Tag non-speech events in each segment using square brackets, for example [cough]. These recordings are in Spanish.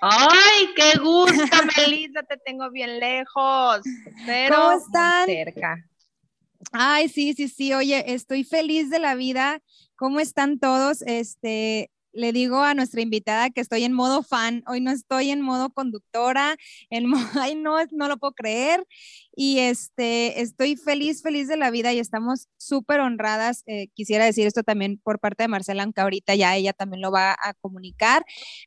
Ay, qué gusto, [laughs] Melissa, te tengo bien lejos, pero ¿Cómo muy están? cerca. Ay, sí, sí, sí, oye, estoy feliz de la vida. ¿Cómo están todos? Este, le digo a nuestra invitada que estoy en modo fan, hoy no estoy en modo conductora, en modo, [laughs] ay, no, no lo puedo creer. Y este, estoy feliz, feliz de la vida y estamos súper honradas. eh, quisiera decir esto también por parte de Marcela, aunque ahorita ya ella también lo va a comunicar,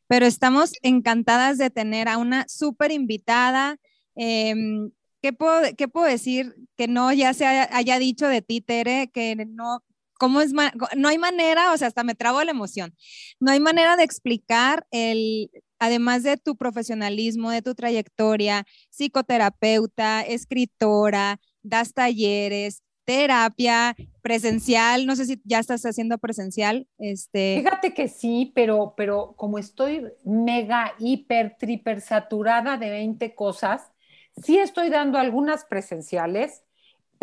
pero estamos encantadas de tener a una súper invitada. em, ¿Qué puedo, ¿Qué puedo decir que no ya se haya, haya dicho de ti, Tere, que no, ¿cómo es no hay manera, o sea, hasta me trago la emoción, no hay manera de explicar el, además de tu profesionalismo, de tu trayectoria, psicoterapeuta, escritora, das talleres, terapia presencial, no sé si ya estás haciendo presencial, este, Fíjate que sí, pero, pero como estoy mega, hiper, triper saturada de 20 cosas, sí estoy dando algunas presenciales,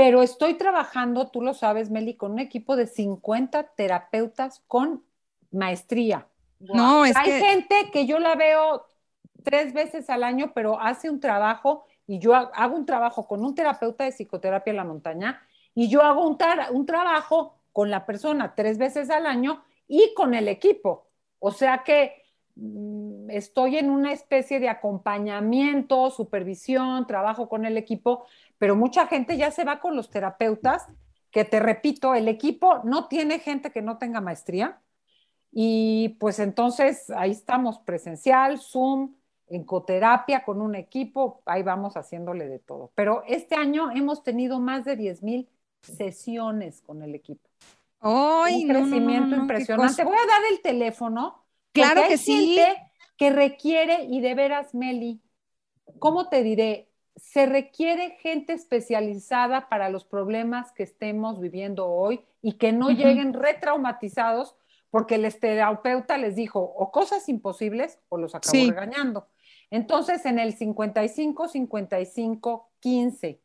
pero estoy trabajando, tú lo sabes, Meli, con un equipo de 50 terapeutas con maestría. no, es Hay que, gente que yo la veo tres veces al año, pero hace un trabajo y yo ha- hago un trabajo con un terapeuta de psicoterapia en la montaña y yo hago un, tra- un trabajo con la persona tres veces al año y con el equipo. O sea que mm, estoy en una especie de acompañamiento, supervisión, trabajo con el equipo, pero mucha gente ya se va con los terapeutas, que te repito, el equipo no tiene gente que no tenga maestría. Y pues entonces ahí estamos, presencial, Zoom, en coterapia con un equipo, ahí vamos haciéndole de todo. Pero este año hemos tenido más de 10 mil sesiones con el equipo. ¡ay! un no, no, no, crecimiento no, impresionante. Voy a dar el teléfono. Claro que hay sí. gente que requiere, y de veras, Meli, ¿cómo te diré? Se requiere gente especializada para los problemas que estemos viviendo hoy y que no lleguen retraumatizados porque el terapeuta les dijo o cosas imposibles o los acabó Sí. regañando. Entonces, en el 55 55 15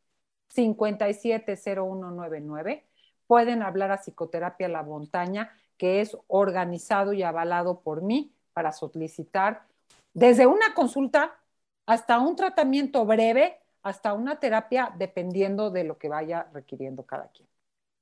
57 0199 pueden hablar a Psicoterapia La Montaña, que es organizado y avalado por mí para solicitar desde una consulta hasta un tratamiento breve, hasta una terapia, dependiendo de lo que vaya requiriendo cada quien.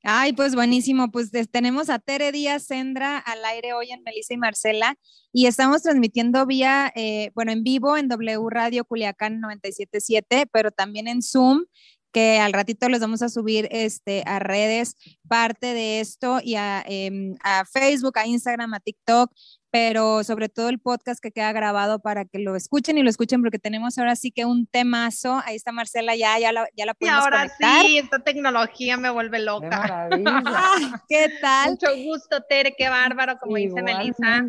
Ay, pues buenísimo. Pues tenemos a Tere Díaz Sendra al aire hoy en Melissa y Marcela y estamos transmitiendo vía, eh, bueno, en vivo en W Radio Culiacán 977, pero también en Zoom, que al ratito les vamos a subir este, a redes parte de esto y a, em, a Facebook, a Instagram, a TikTok, pero sobre todo el podcast que queda grabado para que lo escuchen y lo escuchen porque tenemos ahora sí que un temazo. Ahí está Marcela, ya, ya la, ya la Y podemos ahora conectar. sí, esta tecnología me vuelve ¡Qué loca. maravilla! [laughs] ¿Qué tal? Mucho gusto, Tere, qué bárbaro, como dice Melissa.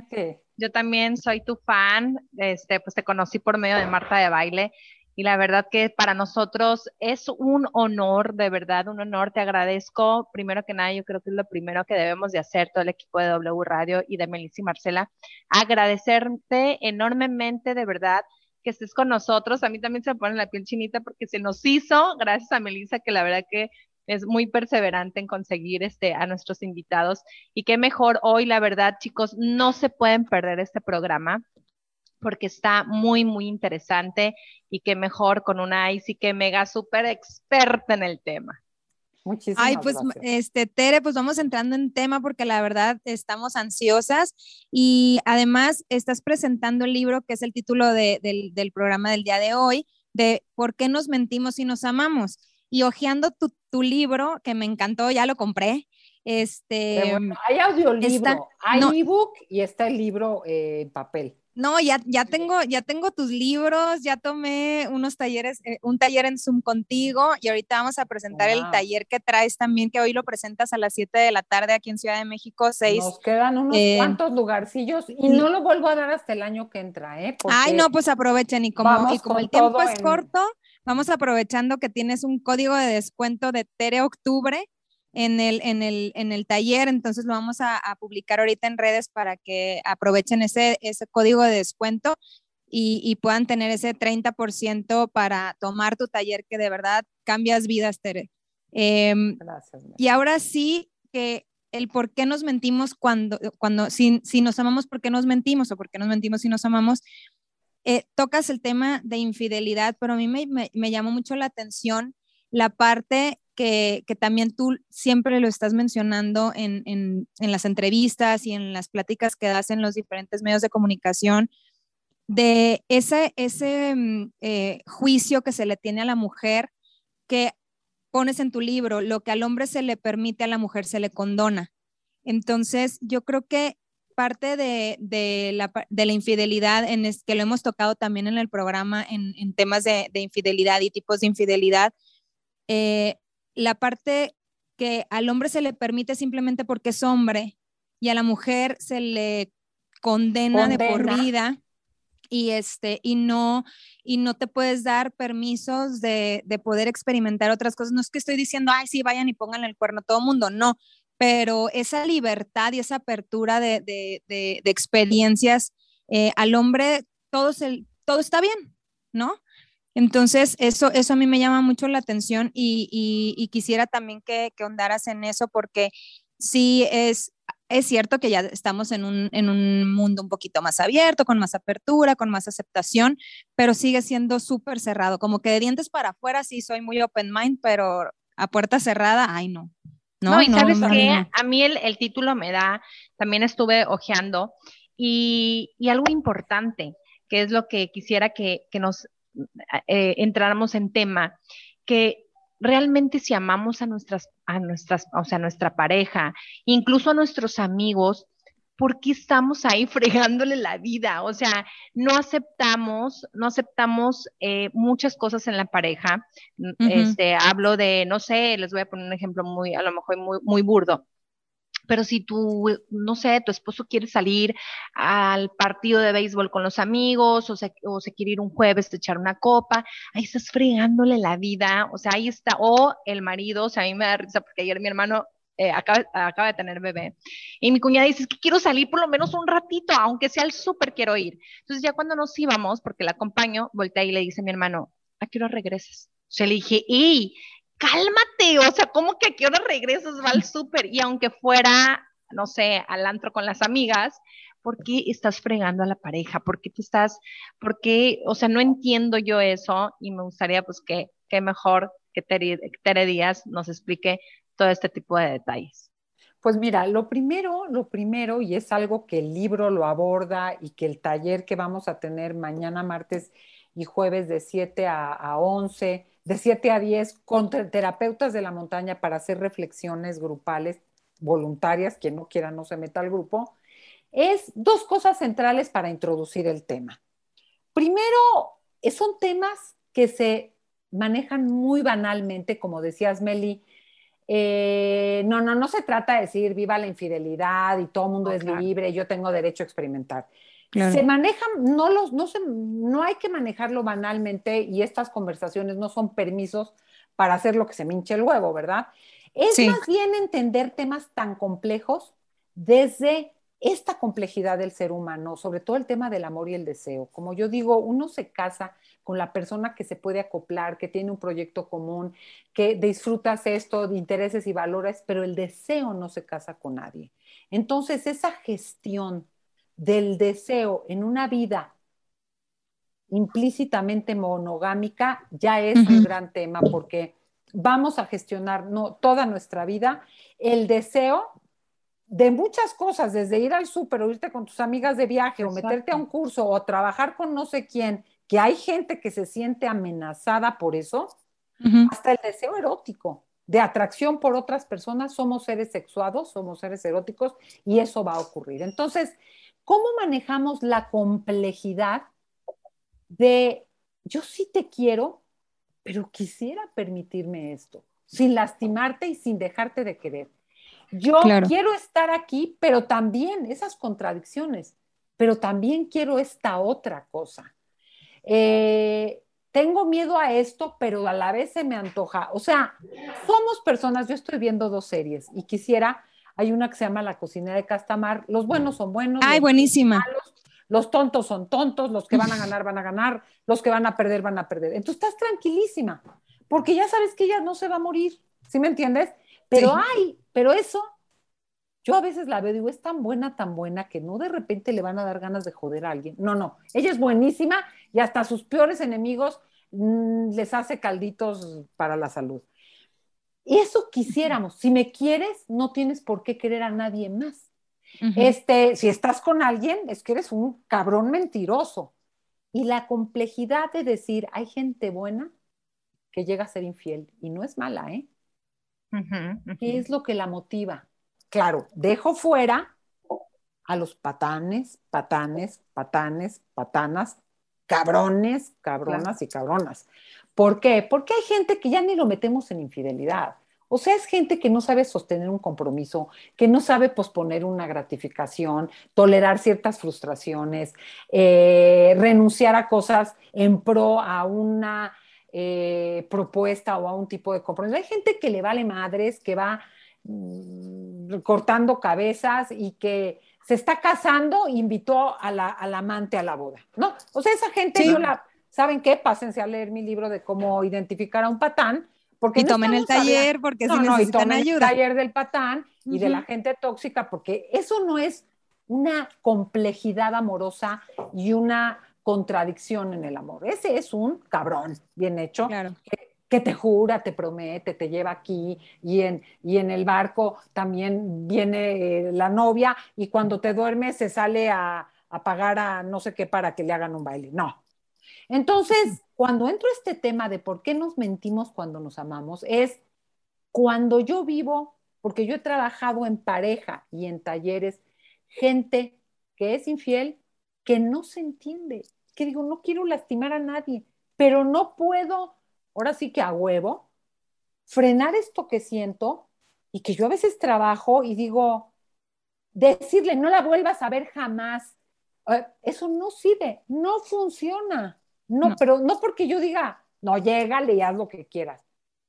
Yo también soy tu fan, este, pues te conocí por medio de Marta de Baile y la verdad que para nosotros es un honor, de verdad, un honor. Te agradezco, primero que nada, yo creo que es lo primero que debemos de hacer todo el equipo de W Radio y de Melissa y Marcela, agradecerte enormemente, de verdad, que estés con nosotros. A mí también se me pone la piel chinita porque se nos hizo, gracias a Melissa, que la verdad que es muy perseverante en conseguir este, a nuestros invitados. Y qué mejor hoy, la verdad, chicos, no se pueden perder este programa porque está muy, muy interesante y qué mejor con una sí que mega súper experta en el tema. Muchísimas Ay, pues gracias. este Tere, pues vamos entrando en tema porque la verdad estamos ansiosas y además estás presentando el libro que es el título de- del, del programa del día de hoy, de ¿Por qué nos mentimos y nos amamos? Y hojeando tu, tu libro, que me encantó, ya lo compré, este, bueno. Hay audiolibro, está- hay no. ebook y está el libro eh, en papel. No, ya, ya tengo, ya tengo tus libros, ya tomé unos talleres, eh, un taller en Zoom contigo y ahorita vamos a presentar el taller que traes también, que hoy lo presentas a las 7 de la tarde aquí en Ciudad de México, 6. Nos quedan unos eh, cuantos lugarcillos y no lo vuelvo a dar hasta el año que entra, ¿eh? Ay, no, pues aprovechen y como, vamos y como el tiempo es en- corto, vamos aprovechando que tienes un código de descuento de Tere Octubre en el, en el, en el taller, entonces lo vamos a, publicar ahorita en redes para que aprovechen ese, ese código de descuento y, puedan tener ese 30% para tomar tu taller que de verdad cambias vidas, Tere. Em, Gracias. Y ahora sí que el por qué nos mentimos cuando, cuando si, si nos amamos, por qué nos mentimos o por qué nos mentimos si nos amamos. Eh, tocas el tema de infidelidad, pero a mí me, me, llamó mucho la atención la parte que, también tú siempre lo estás mencionando en, en, las entrevistas y en las pláticas que das en los diferentes medios de comunicación, de ese, ese mm, eh, juicio que se le tiene a la mujer que pones en tu libro, lo que al hombre se le permite, a la mujer se le condona. Entonces, yo creo que parte de, de, la, de la, infidelidad, en que lo hemos tocado también en el programa en, temas de, infidelidad y tipos de infidelidad, eh, la parte que al hombre se le permite simplemente porque es hombre y a la mujer se le condena, condena. de por vida y este y no y no te puedes dar permisos de, de, poder experimentar otras cosas. No es que estoy diciendo, ay, sí, vayan y pongan el cuerno a todo mundo, no, pero esa libertad y esa apertura de, de, de experiencias eh, al hombre, todo, se, todo está bien, ¿no? Entonces, eso, eso a mí me llama mucho la atención y, y, y quisiera también que, que ondaras en eso porque sí es, es cierto que ya estamos en un, en un, mundo un poquito más abierto, con más apertura, con más aceptación, pero sigue siendo súper cerrado. Como que de dientes para afuera sí soy muy open mind, pero a puerta cerrada, ay no. No, y sabes qué, a mí el, el, título me da, también estuve ojeando, y, y, algo importante, que es lo que quisiera que, que nos eh, entráramos en tema, que realmente si amamos a nuestras, a nuestras, o sea, a nuestra pareja, incluso a nuestros amigos, ¿por qué estamos ahí [laughs] fregándole la vida? O sea, no aceptamos, no aceptamos eh, muchas cosas en la pareja. Este, hablo de, no sé, les voy a poner un ejemplo muy, a lo mejor muy, muy burdo pero si tú, no sé, tu esposo quiere salir al partido de béisbol con los amigos o se, quiere ir un jueves a echar una copa, ahí estás fregándole la vida, o sea, ahí está, o el marido, o sea, a mí me da risa porque ayer mi hermano eh, acaba, acaba, de tener bebé. Y mi cuñada dice, que quiero salir por lo menos un ratito, aunque sea el súper, quiero ir. Entonces ya cuando nos íbamos, porque la acompaño, voltea y le dice a mi hermano, ¿a qué hora regresas? O sea, le dije, ¡ey! Cálmate, o sea, ¿cómo que a qué hora regresas va al súper? Y aunque fuera, no sé, al antro con las amigas, ¿por qué estás fregando a la pareja? ¿Por qué te estás, por qué, o sea, no entiendo yo eso y me gustaría pues que, que mejor que Tere, Tere Díaz nos explique todo este tipo de detalles. Pues mira, lo primero, lo primero, y es algo que el libro lo aborda y que el taller que vamos a tener mañana, martes y jueves de 7 a, a 11, de 7 a 10 con terapeutas de la montaña para hacer reflexiones grupales voluntarias, quien no quiera no se meta al grupo, es dos cosas centrales para introducir el tema. Primero, son temas que se manejan muy banalmente, como decías, Meli. Eh, no, no, no se trata de decir viva la infidelidad y todo el mundo es libre, yo tengo derecho a experimentar. Se manejan, no, los, no, se, no hay que manejarlo banalmente y estas conversaciones no son permisos para hacer lo que se minche el huevo, ¿verdad? Es más bien entender temas tan complejos desde esta complejidad del ser humano, sobre todo el tema del amor y el deseo. Como yo digo, uno se casa con la persona que se puede acoplar, que tiene un proyecto común, que disfrutas esto de intereses y valores, pero el deseo no se casa con nadie. Entonces, esa gestión del deseo en una vida implícitamente monogámica ya es un gran tema porque vamos a gestionar no, toda nuestra vida el deseo de muchas cosas, desde ir al súper o irte con tus amigas de viaje o meterte a un curso o trabajar con no sé quién, que hay gente que se siente amenazada por eso, hasta el deseo erótico de atracción por otras personas, somos seres sexuados, somos seres eróticos y eso va a ocurrir. Entonces, ¿Cómo manejamos la complejidad de yo sí te quiero, pero quisiera permitirme esto, sin lastimarte y sin dejarte de querer? Yo quiero estar aquí, pero también esas contradicciones, pero también quiero esta otra cosa. Eh, tengo miedo a esto, pero a la vez se me antoja. O sea, somos personas, yo estoy viendo dos series y quisiera, hay una que se llama La cocina de Castamar, los buenos son buenos. Ay, los buenísima. malos, los tontos son tontos, los que van a ganar van a ganar, los que van a perder van a perder. Entonces estás tranquilísima, porque ya sabes que ella no se va a morir, ¿sí me entiendes? Pero Sí. ay, pero eso, yo a veces la veo, digo, es tan buena, tan buena, que no de repente le van a dar ganas de joder a alguien. No, no, ella es buenísima y hasta a sus peores enemigos mm, les hace calditos para la salud. Y eso quisiéramos. Si me quieres, no tienes por qué querer a nadie más. Este, si estás con alguien, es que eres un cabrón mentiroso. Y la complejidad de decir, hay gente buena que llega a ser infiel y no es mala, ¿eh? ¿Qué es lo que la motiva? Claro, dejo fuera a los patanes, patanes, patanes, patanas, cabrones, cabronas y cabronas. ¿Por qué? Porque hay gente que ya ni lo metemos en infidelidad. O sea, es gente que no sabe sostener un compromiso, que no sabe posponer una gratificación, tolerar ciertas frustraciones, eh, renunciar a cosas en pro a una eh, propuesta o a un tipo de compromiso. Hay gente que le vale madres, que va mm, cortando cabezas y que se está casando, invitó a la, al amante a la boda, ¿no? O sea, esa gente, Sí. la, ¿saben qué? Pásense a leer mi libro de cómo identificar a un patán. Porque Y no tomen el taller porque no, si no, y necesitan tomen el ayuda. taller del patán y de la gente tóxica, porque eso no es una complejidad amorosa y una contradicción en el amor. Ese es un cabrón bien hecho Claro. Que te jura, te promete, te lleva aquí y en, y en el barco también viene eh, la novia y cuando te duermes se sale a, a pagar a no sé qué para que le hagan un baile. No. Entonces, cuando entro a este tema de por qué nos mentimos cuando nos amamos, es cuando yo vivo, porque yo he trabajado en pareja y en talleres, gente que es infiel, que no se entiende, que digo, no quiero lastimar a nadie, pero no puedo, ahora sí que a huevo, frenar esto que siento y que yo a veces trabajo y digo, decirle, no la vuelvas a ver jamás, eh, eso no sirve, no funciona. No, No. pero no porque yo diga, no, llégale y haz lo que quieras.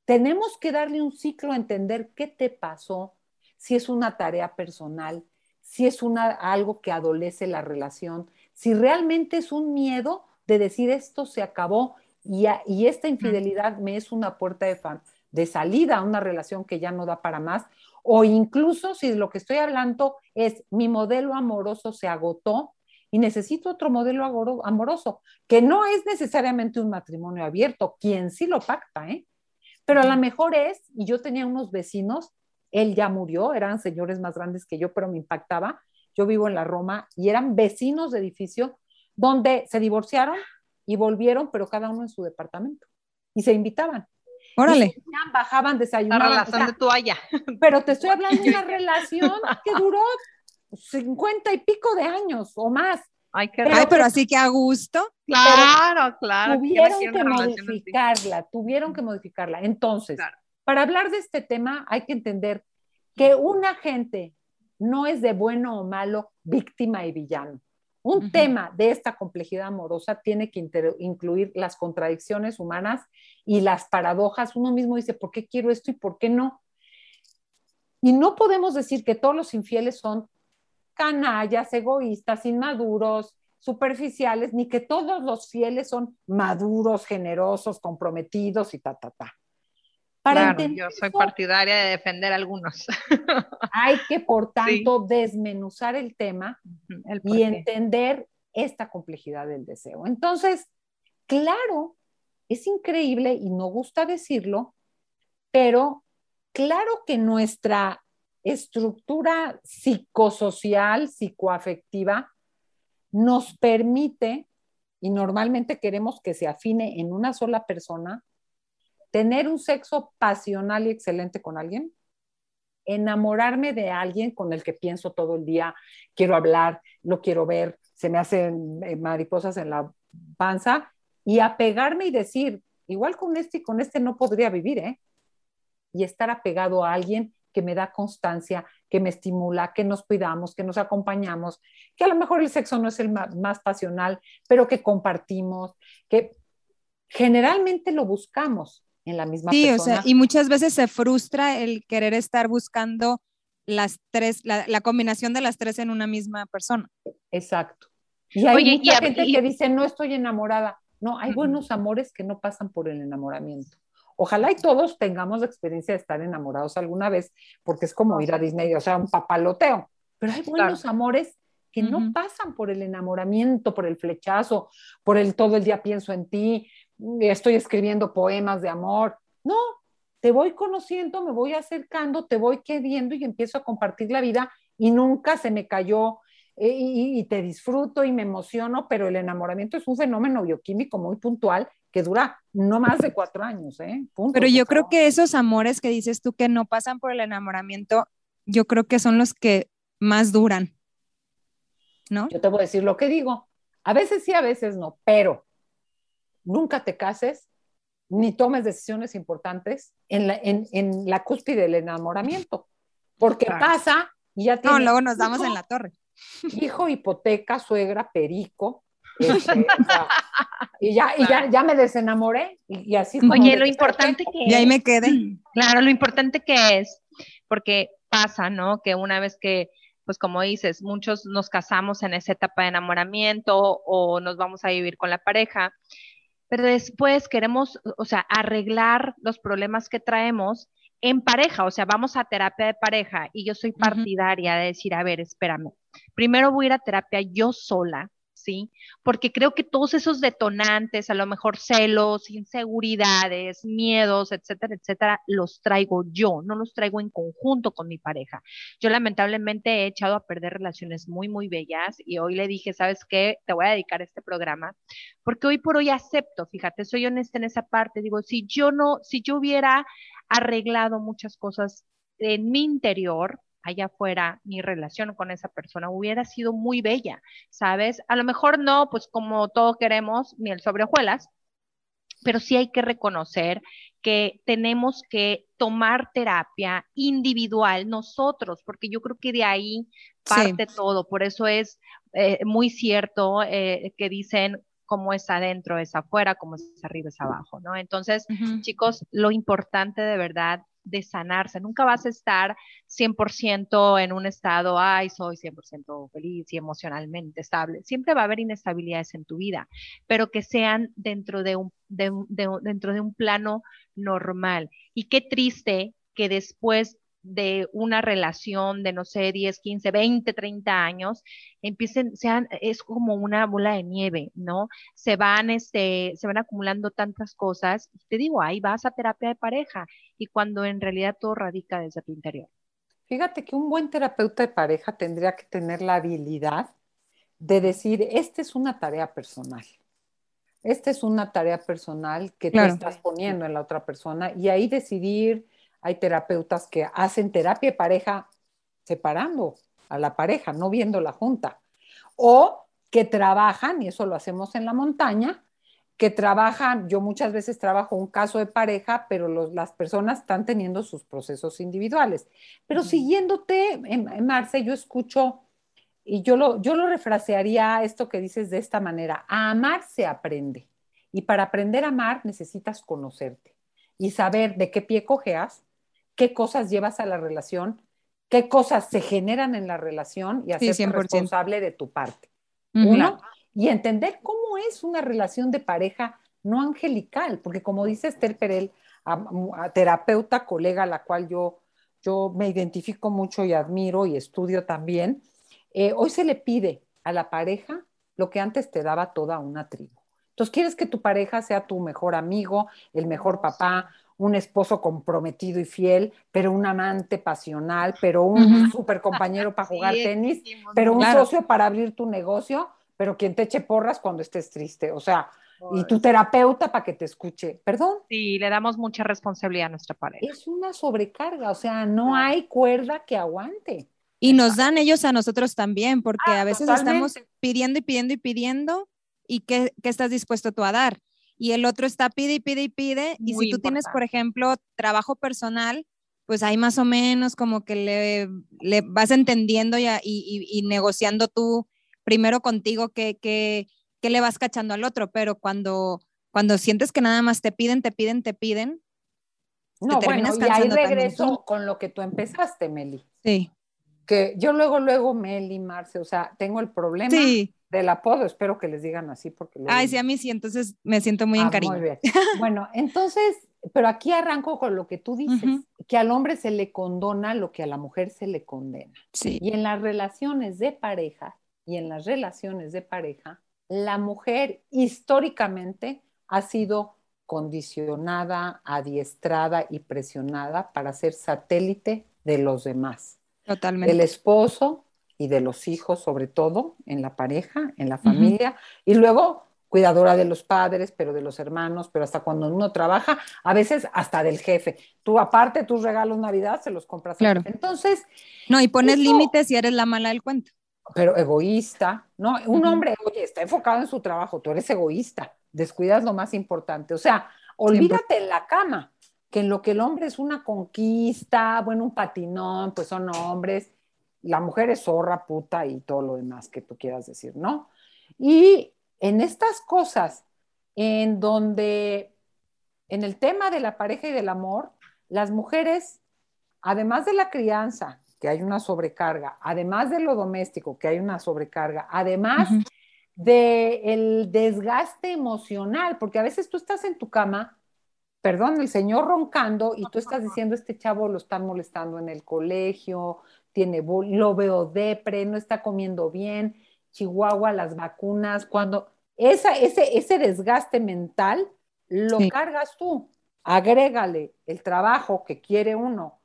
Tenemos que darle un ciclo a entender qué te pasó, si es una tarea personal, si es una, algo que adolece la relación, si realmente es un miedo de decir esto se acabó y, a- y esta infidelidad me es una puerta de, fa- de salida a una relación que ya no da para más, o incluso si lo que estoy hablando es mi modelo amoroso se agotó y necesito otro modelo amoroso, que no es necesariamente un matrimonio abierto, quien sí lo pacta, ¿eh? Pero a lo mejor es, y yo tenía unos vecinos, él ya murió, eran señores más grandes que yo, pero me impactaba. Yo vivo en la Roma y eran vecinos de edificio donde se divorciaron y volvieron, pero cada uno en su departamento. Y se invitaban. Órale. se bajaban, La desayunaban. o relación sea, de toalla. [laughs] pero te estoy hablando de una relación que duró cincuenta y pico de años o más. Ay, qué Pero- Ay, pero así que a gusto. Claro, claro. ¿quién tuvieron que así? modificarla, tuvieron que modificarla. Entonces, Claro. para hablar de este tema hay que entender que una gente no es de bueno o malo, víctima y villano. Un tema de esta complejidad amorosa tiene que incluir las contradicciones humanas y las paradojas. Uno mismo dice, ¿por qué quiero esto y por qué no? Y no podemos decir que todos los infieles son canallas, egoístas, inmaduros, superficiales, ni que todos los fieles son maduros, generosos, comprometidos y ta, ta, ta. Para Claro, yo soy eso, partidaria de defender algunos. [laughs] hay que, por tanto, desmenuzar el tema El y entender esta complejidad del deseo. Entonces, claro, es increíble y no gusta decirlo, pero claro que nuestra estructura psicosocial, psicoafectiva, nos permite, y normalmente queremos que se afine en una sola persona, tener un sexo pasional y excelente con alguien, enamorarme de alguien con el que pienso todo el día, quiero hablar, lo quiero ver, se me hacen eh, mariposas en la panza, y apegarme y decir, igual con este y con este no podría vivir, ¿eh? Y estar apegado a alguien que me da constancia, que me estimula, que nos cuidamos, que nos acompañamos, que a lo mejor el sexo no es el más pasional, pero que compartimos, que generalmente lo buscamos en la misma Sí, o persona. sea, y muchas veces se frustra el querer estar buscando las tres, la, la combinación de las tres en una misma persona. Exacto. Y hay Oye, mucha a- gente y- que dice, no estoy enamorada. No, hay buenos amores que no pasan por el enamoramiento. Ojalá y todos tengamos la experiencia de estar enamorados alguna vez, porque es como ir a Disney, o sea, un papaloteo. Pero hay buenos amores que no pasan por el enamoramiento, por el flechazo, por el todo el día pienso en ti, estoy escribiendo poemas de amor. No, te voy conociendo, me voy acercando, te voy queriendo y empiezo a compartir la vida y nunca se me cayó eh, y, y te disfruto y me emociono, pero el enamoramiento es un fenómeno bioquímico muy puntual que dura no más de cuatro años, ¿eh? Punto, Pero yo creo que esos amores que dices tú que no pasan por el enamoramiento, yo creo que son los que más duran, ¿no? Yo te voy a decir lo que digo. A veces sí, a veces no, pero nunca te cases ni tomes decisiones importantes en la, en, en la cúspide del enamoramiento, porque Claro. pasa y ya No, tienes luego nos damos hijo, en la torre. [laughs] hijo, hipoteca, suegra, perico. [laughs] este, o sea, y ya, y ya, ya me desenamoré y, y así como Oye, lo importante que Y ahí me quedé. Claro, lo importante que es, porque pasa, ¿no? Que una vez que, pues como dices, muchos nos casamos en esa etapa de enamoramiento o nos vamos a vivir con la pareja, pero después queremos, o sea, arreglar los problemas que traemos en pareja, o sea, vamos a terapia de pareja y yo soy partidaria de decir, a ver, espérame, primero voy a ir a terapia yo sola, ¿sí? Porque creo que todos esos detonantes, a lo mejor celos, inseguridades, miedos, etcétera, etcétera, los traigo yo, no los traigo en conjunto con mi pareja. Yo lamentablemente he echado a perder relaciones muy, muy bellas y hoy le dije, ¿sabes qué? Te voy a dedicar este programa porque hoy por hoy acepto, fíjate, soy honesta en esa parte, digo, si yo no, si yo hubiera arreglado muchas cosas en mi interior, allá afuera, mi relación con esa persona hubiera sido muy bella, ¿sabes? A lo mejor no, pues como todos queremos, miel sobre hojuelas, pero sí hay que reconocer que tenemos que tomar terapia individual nosotros, porque yo creo que de ahí parte todo. Por eso es eh, muy cierto eh, que dicen cómo es adentro es afuera, cómo es arriba es abajo, ¿no? Entonces, chicos, lo importante de verdad de sanarse. Nunca vas a estar 100% en un estado, ay, soy 100% feliz y emocionalmente estable. Siempre va a haber inestabilidades en tu vida, pero que sean dentro de un, de dentro de un plano normal. Y qué triste que después de una relación de, no sé, 10, 15, 20, 30 años, empiecen, sean, es como una bola de nieve, ¿no? Se van, este, se van acumulando tantas cosas. Te digo, ahí vas a terapia de pareja y cuando en realidad todo radica desde tu interior. Fíjate que un buen terapeuta de pareja tendría que tener la habilidad de decir, esta es una tarea personal. Esta es una tarea personal que Claro. tú estás poniendo en la otra persona y ahí decidir, hay terapeutas que hacen terapia de pareja separando a la pareja, no viendo la junta, o que trabajan, y eso lo hacemos en la montaña, que trabajan, yo muchas veces trabajo un caso de pareja, pero los- las personas están teniendo sus procesos individuales. Pero Ujú. siguiéndote, en, en Marce, yo escucho, y yo lo, yo lo refrasearía esto que dices de esta manera, a amar se aprende. Y para aprender a amar necesitas conocerte y saber de qué pie cojeas, qué cosas llevas a la relación, qué cosas se generan en la relación y hacerte 100%. responsable de tu parte. Ujú. Uno, y entender cómo es una relación de pareja no angelical, porque como dice Esther Perel, a- a terapeuta, colega a la cual yo, yo me identifico mucho y admiro y estudio también, eh, hoy se le pide a la pareja lo que antes te daba toda una tribu. Entonces, quieres que tu pareja sea tu mejor amigo, el mejor papá, un esposo comprometido y fiel, pero un amante pasional, pero un super compañero para jugar Sí, tenis, pero un Claro. socio para abrir tu negocio, pero quien te eche porras cuando estés triste. O sea, y tu terapeuta para que te escuche. Perdón, Sí, le damos mucha responsabilidad a nuestra pareja. es una sobrecarga, o sea, no hay cuerda que aguante. Y nos dan ellos a nosotros también, porque Ah, a veces totalmente. estamos pidiendo y pidiendo y pidiendo, y qué, qué estás dispuesto tú a dar. Y el otro está pide y pide y pide, y Muy si tú tienes, por ejemplo, trabajo personal, pues ahí más o menos como que le, le vas entendiendo y- y- y negociando tú primero contigo qué, qué, qué le vas cachando al otro, pero cuando, cuando sientes que nada más te piden, te piden, te piden. No, bueno, y ahí regreso con lo que tú empezaste, Meli. Sí. Que yo luego, luego, Meli, Marce, o sea, tengo el problema del apodo, espero que les digan así porque... Ay, sí, a mí sí, entonces me siento muy ah, Muy bien. [laughs] bueno, entonces, pero aquí arranco con lo que tú dices, que al hombre se le condona lo que a la mujer se le condena. Sí. Y en las relaciones de pareja, y en las relaciones de pareja, la mujer históricamente ha sido condicionada, adiestrada y presionada para ser satélite de los demás. Totalmente. Del esposo y de los hijos, sobre todo, en la pareja, en la familia, y luego cuidadora de los padres, pero de los hermanos, pero hasta cuando uno trabaja, a veces hasta del jefe. Tú aparte tus regalos Navidad se los compras. Claro. Entonces. No, y pones límites y eres la mala del cuento. Pero egoísta, ¿no? Un hombre, oye, está enfocado en su trabajo, tú eres egoísta, descuidas lo más importante. O sea, olvídate en la cama, que en lo que el hombre es una conquista, bueno, un patinón, pues son hombres, la mujer es zorra, puta y todo lo demás que tú quieras decir, ¿no? Y en estas cosas, en donde, en el tema de la pareja y del amor, las mujeres, además de la crianza, que hay una sobrecarga, además de lo doméstico, que hay una sobrecarga, además del desgaste emocional, porque a veces tú estás en tu cama, perdón, el señor roncando y tú estás diciendo, este chavo lo están molestando en el colegio, tiene, lo veo depre, no está comiendo bien, Chihuahua, las vacunas, cuando esa, ese, ese desgaste mental lo cargas tú, agrégale el trabajo que quiere uno,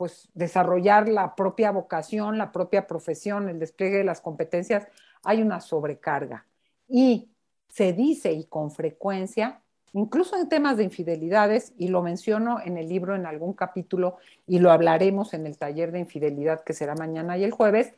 pues desarrollar la propia vocación, la propia profesión, el despliegue de las competencias, hay una sobrecarga. Y se dice, y con frecuencia, incluso en temas de infidelidades, y lo menciono en el libro en algún capítulo, y lo hablaremos en el taller de infidelidad que será mañana y el jueves,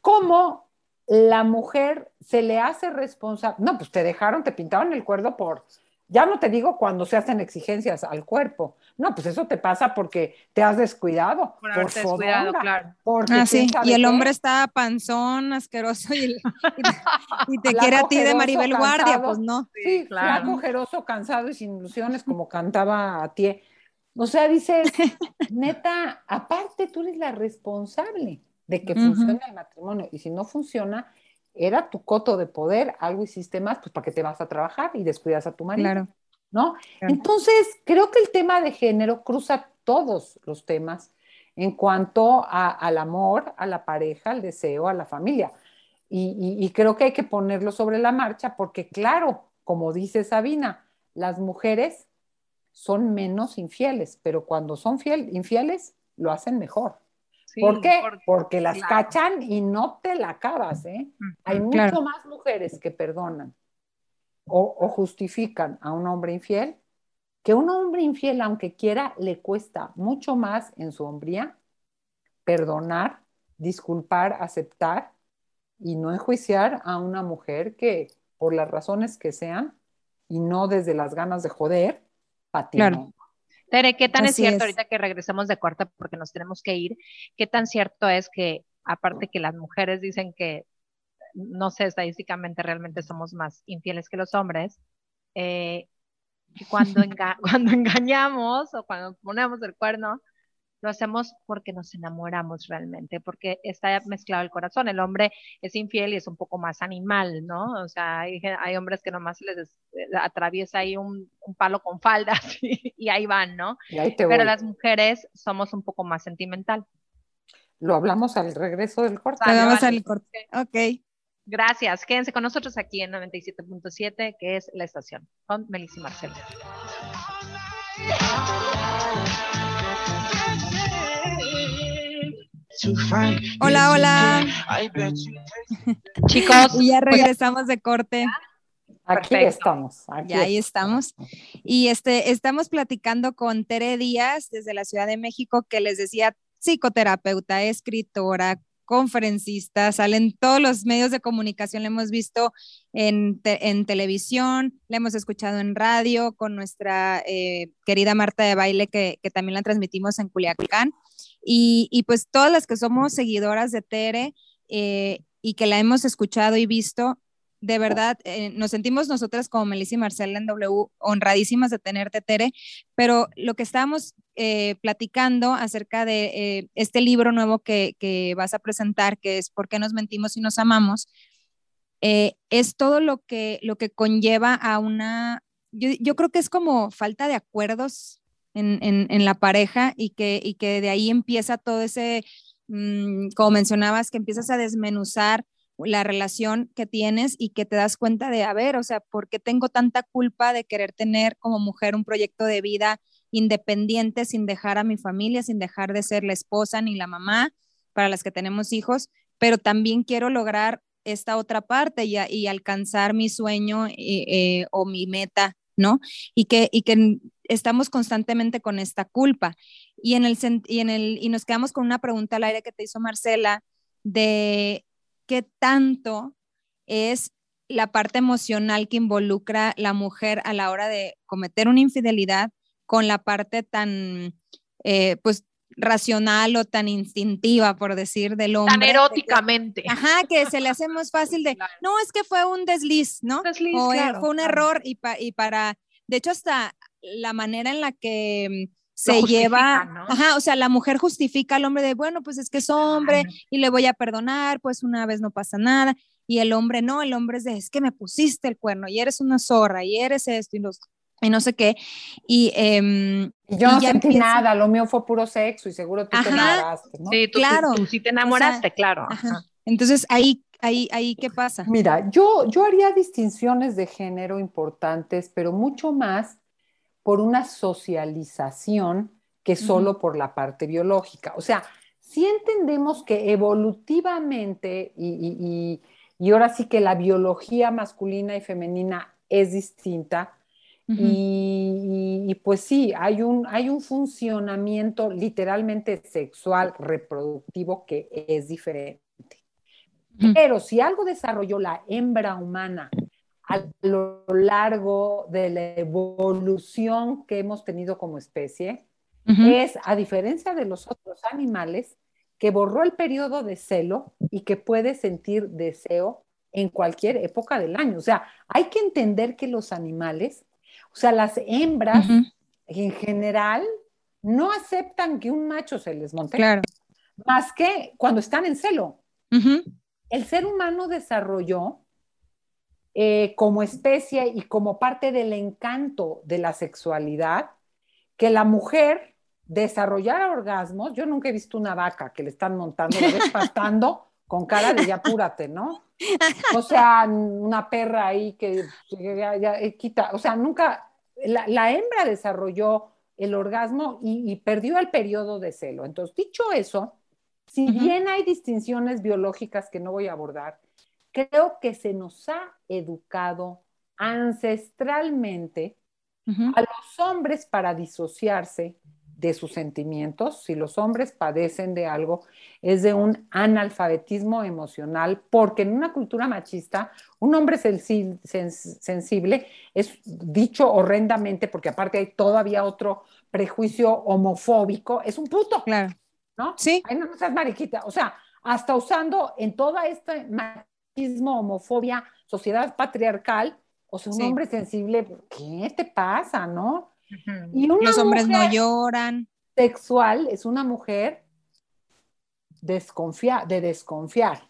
cómo la mujer se le hace responsable, no, pues te dejaron, te pintaron el cuerdo por, ya no te digo cuando se hacen exigencias al cuerpo, no, pues eso te pasa porque te has descuidado. Por, por descuidado, claro. Ah, sí. Y el hombre está panzón, asqueroso y, te, quiere a ti de Maribel Guardia, pues no. Sí, claro. flaco, cansado y sin ilusiones, como cantaba a ti. O sea, dices, [laughs] neta, aparte tú eres la responsable de que funcione el matrimonio. Y si no funciona, era tu coto de poder, algo hiciste más, pues para qué te vas a trabajar y descuidas a tu marido. Claro. ¿No? Entonces, creo que el tema de género cruza todos los temas en cuanto al amor, a la pareja, al deseo, a la familia. Y, y, creo que hay que ponerlo sobre la marcha porque, claro, como dice Sabina, las mujeres son menos infieles, pero cuando son fiel, infieles, lo hacen mejor. ¿Por qué? Porque las cachan y no te la acabas, ¿eh? Hay mucho más mujeres que perdonan o, justifican a un hombre infiel que un hombre infiel, aunque quiera, le cuesta mucho más en su hombría perdonar, disculpar, aceptar y no enjuiciar a una mujer que, por las razones que sean, y no desde las ganas de joder, patina. Tere, ¿qué tan es cierto ahorita que regresemos de cuarta porque nos tenemos que ir? ¿Qué tan cierto es que, aparte que las mujeres dicen que, no sé, estadísticamente realmente somos más infieles que los hombres, eh, cuando, [laughs] cuando engañamos o cuando ponemos el cuerno, lo hacemos porque nos enamoramos realmente, porque está mezclado el corazón. El hombre es infiel y es un poco más animal, ¿no? O sea, hay, hombres que nomás les eh, atraviesa ahí un, palo con faldas [laughs] y, ahí van, ¿no? Pero las mujeres somos un poco más sentimental. Lo hablamos al regreso del corte. Lo al corte. Ok. Gracias. Quédense con nosotros aquí en 97.7, que es la estación, con Melissa Marcelo. Hola, hola. [laughs] Chicos, y ya regresamos de corte. Aquí estamos. ya ahí estamos. Y este, estamos platicando con Tere Díaz desde la Ciudad de México, que les decía psicoterapeuta, escritora, conferencista, salen todos los medios de comunicación, le hemos visto en, televisión, le hemos escuchado en radio con nuestra eh, querida Marta de Baile, que, que también la transmitimos en Culiacán. Y, pues todas las que somos seguidoras de Tere eh, y que la hemos escuchado y visto, de verdad, eh, nos sentimos nosotras como Melissa y Marcela en W honradísimas de tenerte, Tere, pero lo que estábamos eh, platicando acerca de eh, este libro nuevo que, que, vas a presentar, que es ¿Por qué nos mentimos y nos amamos? es todo lo que, lo que conlleva a una, yo, yo creo que es como falta de acuerdos en, la pareja y que, y que de ahí empieza todo ese, mmm, como mencionabas, que empiezas a desmenuzar la relación que tienes y que te das cuenta de, a ver, o sea, ¿por qué tengo tanta culpa de querer tener como mujer un proyecto de vida independiente sin dejar a mi familia, sin dejar de ser la esposa ni la mamá para las que tenemos hijos, pero también quiero lograr esta otra parte y, y alcanzar mi sueño eh, eh, o mi meta, ¿no? Y que, y que estamos constantemente con esta culpa. Y, en el, y, en el, y nos quedamos con una pregunta al aire que te hizo Marcela de qué tanto es la parte emocional que involucra la mujer a la hora de cometer una infidelidad con la parte tan, eh, pues, racional o tan instintiva, por decir, del hombre. Tan eróticamente. Que, ajá, que se le hace más fácil de, [laughs] claro. no, es que fue un desliz, ¿no? Desliz, o claro, fue un error y, pa, y, para, de hecho, hasta la manera en la que se lleva, ¿no? ajá, o sea, la mujer justifica al hombre de, bueno, pues es que es hombre y le voy a perdonar, pues una vez no pasa nada, y el hombre no, el hombre es de, es que me pusiste el cuerno y eres una zorra y eres esto y, los, y no sé qué, y, eh, y yo y no sentí empieza... nada, lo mío fue puro sexo y seguro tú Ajá. te enamoraste, ¿no? Sí, tú, Claro. tú, tú sí te enamoraste, O sea, claro. ajá. ajá. Entonces, ahí, ahí, ahí, ¿qué pasa? Mira, yo, yo haría distinciones de género importantes, pero mucho más por una socialización que solo uh -huh. por la parte biológica. O sea, si entendemos que evolutivamente, y, y, y, y, ahora sí que la biología masculina y femenina es distinta, uh -huh. y, y, pues sí, hay un, hay un funcionamiento literalmente sexual, reproductivo, que es diferente. Pero si algo desarrolló la hembra humana a lo largo de la evolución que hemos tenido como especie, uh -huh. es, a diferencia de los otros animales, que borró el periodo de celo y que puede sentir deseo en cualquier época del año. O sea, hay que entender que los animales, o sea, las hembras uh -huh. en general, no aceptan que un macho se les monte. Claro. Más que cuando están en celo. Uh -huh. El ser humano desarrolló eh, como especie y como parte del encanto de la sexualidad, que la mujer desarrollara orgasmos. Yo nunca he visto una vaca que le están montando, ves [laughs] pastando con cara de ya apúrate, ¿no? O sea, una perra ahí que ya, ya, ya quita, o sea, nunca, la, la, hembra desarrolló el orgasmo y, y, perdió el periodo de celo. Entonces, dicho eso, si bien hay distinciones biológicas que no voy a abordar, creo que se nos ha educado ancestralmente uh -huh. a los hombres para disociarse de sus sentimientos. Si los hombres padecen de algo, es de un analfabetismo emocional, porque en una cultura machista, un hombre sensible, sensible es dicho horrendamente, porque aparte hay todavía otro prejuicio homofóbico, es un puto. Claro. ¿No? Sí. Ay, no, no seas mariquita. O sea, hasta usando en toda esta machismo, homofobia, sociedad patriarcal, o sea, un sí. hombre sensible, ¿qué te pasa, no? Uh -huh. y Los hombres no lloran. Sexual es una mujer desconfia de desconfiar.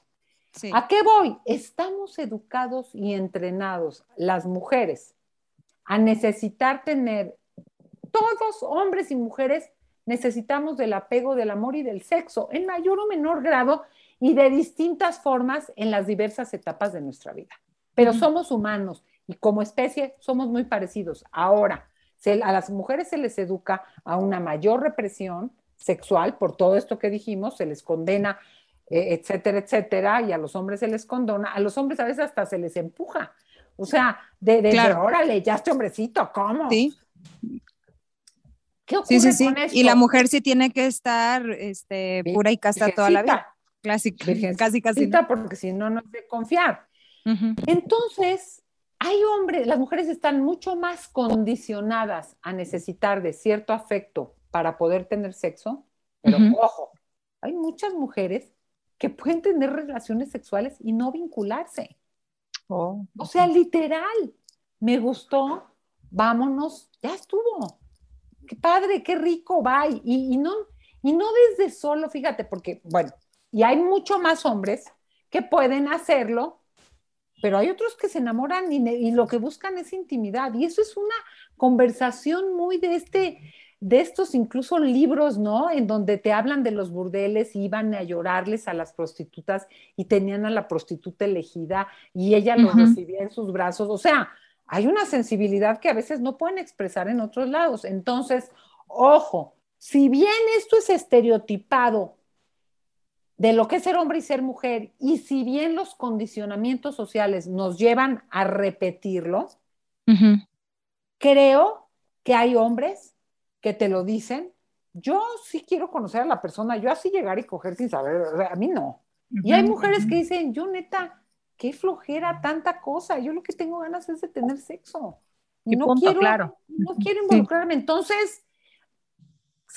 Sí. ¿A qué voy? Estamos educados y entrenados, las mujeres, a necesitar tener, todos hombres y mujeres necesitamos del apego, del amor y del sexo, en mayor o menor grado y de distintas formas en las diversas etapas de nuestra vida. Pero uh -huh. somos humanos y como especie somos muy parecidos. Ahora, se, a las mujeres se les educa a una mayor represión sexual por todo esto que dijimos, se les condena, eh, etcétera, etcétera, y a los hombres se les condona, a los hombres a veces hasta se les empuja. O sea, de, de, claro. de órale, ya este hombrecito, ¿cómo? Sí. ¿Qué ocurre sí, sí, sí. con esto? Y la mujer sí tiene que estar este, pura y casta toda la vida. Clásica, casi, casi. No. Porque si no, no es de confiar. Uh -huh. Entonces, hay hombres, las mujeres están mucho más condicionadas a necesitar de cierto afecto para poder tener sexo, pero uh -huh. ojo, hay muchas mujeres que pueden tener relaciones sexuales y no vincularse. Oh, o sea, literal, me gustó, vámonos, ya estuvo. Qué padre, qué rico, bye. Y, y, no, y no desde solo, fíjate, porque, bueno, y hay mucho más hombres que pueden hacerlo, pero hay otros que se enamoran y, y lo que buscan es intimidad. Y eso es una conversación muy de este, de estos incluso libros, ¿no? En donde te hablan de los burdeles y iban a llorarles a las prostitutas y tenían a la prostituta elegida y ella lo recibía en sus brazos. O sea, hay una sensibilidad que a veces no pueden expresar en otros lados. Entonces, ojo, si bien esto es estereotipado de lo que es ser hombre y ser mujer, y si bien los condicionamientos sociales nos llevan a repetirlo, creo que hay hombres que te lo dicen. Yo sí quiero conocer a la persona, yo así llegar y coger sin saber, a mí no. Y hay mujeres que dicen, yo neta, qué flojera tanta cosa, yo lo que tengo ganas es de tener sexo. Y no, quiero, claro. no quiero involucrarme. Entonces,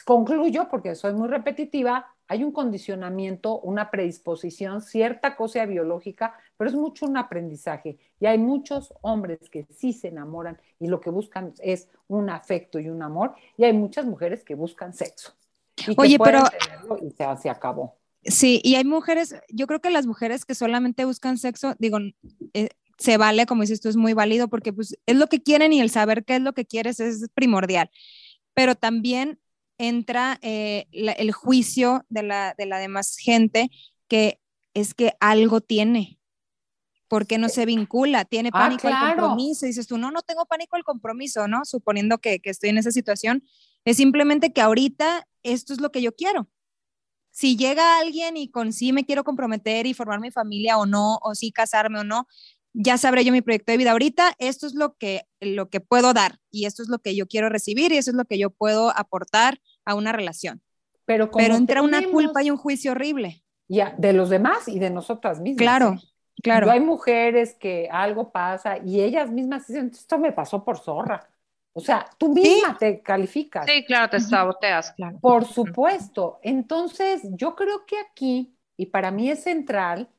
concluyo, porque soy muy repetitiva, hay un condicionamiento, una predisposición, cierta cosa biológica, pero es mucho un aprendizaje. Y hay muchos hombres que sí se enamoran y lo que buscan es un afecto y un amor, y hay muchas mujeres que buscan sexo. Oye, pero... Y se, se acabó. Sí, y hay mujeres, yo creo que las mujeres que solamente buscan sexo, digo, eh, se vale, como dices tú, es muy válido porque pues es lo que quieren y el saber qué es lo que quieres es primordial. Pero también entra eh, el juicio de la, de la demás gente que es que algo tiene, porque no se vincula, tiene ah, pánico al compromiso. dices tú, no, no tengo pánico al compromiso, ¿no? Suponiendo que, que, estoy en esa situación, es simplemente que ahorita esto es lo que yo quiero. Si llega alguien y con sí me quiero comprometer y formar mi familia o no, o sí casarme o no, ya sabré yo mi proyecto de vida. Ahorita esto es lo que, lo que puedo dar y esto es lo que yo quiero recibir y eso es lo que yo puedo aportar a una relación. Pero, Pero entra una culpa y un juicio horrible. Ya, de los demás y de nosotras mismas. Claro, claro. hay mujeres que algo pasa y ellas mismas dicen, esto me pasó por zorra. O sea, tú misma te calificas. Sí, claro, te saboteas, claro. Por supuesto. Entonces, yo creo que aquí, y para mí es central,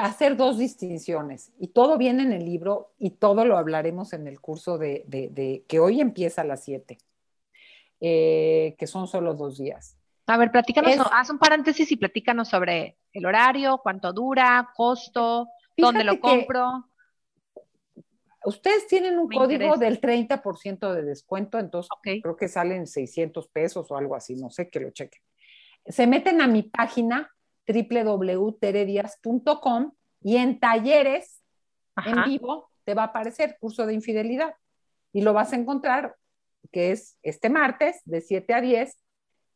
hacer dos distinciones. Y todo viene en el libro y todo lo hablaremos en el curso de, de, que hoy empieza a las 7, eh, que son solo dos días. A ver, platícanos, haz un paréntesis y platícanos sobre el horario, cuánto dura, costo, dónde lo compro. Ustedes tienen un código del 30% de descuento, entonces creo que salen 600 pesos o algo así, no sé, que lo chequen. Se meten a mi página www.teredias.com y en talleres en vivo te va a aparecer curso de infidelidad y lo vas a encontrar que es este martes de 7 a 10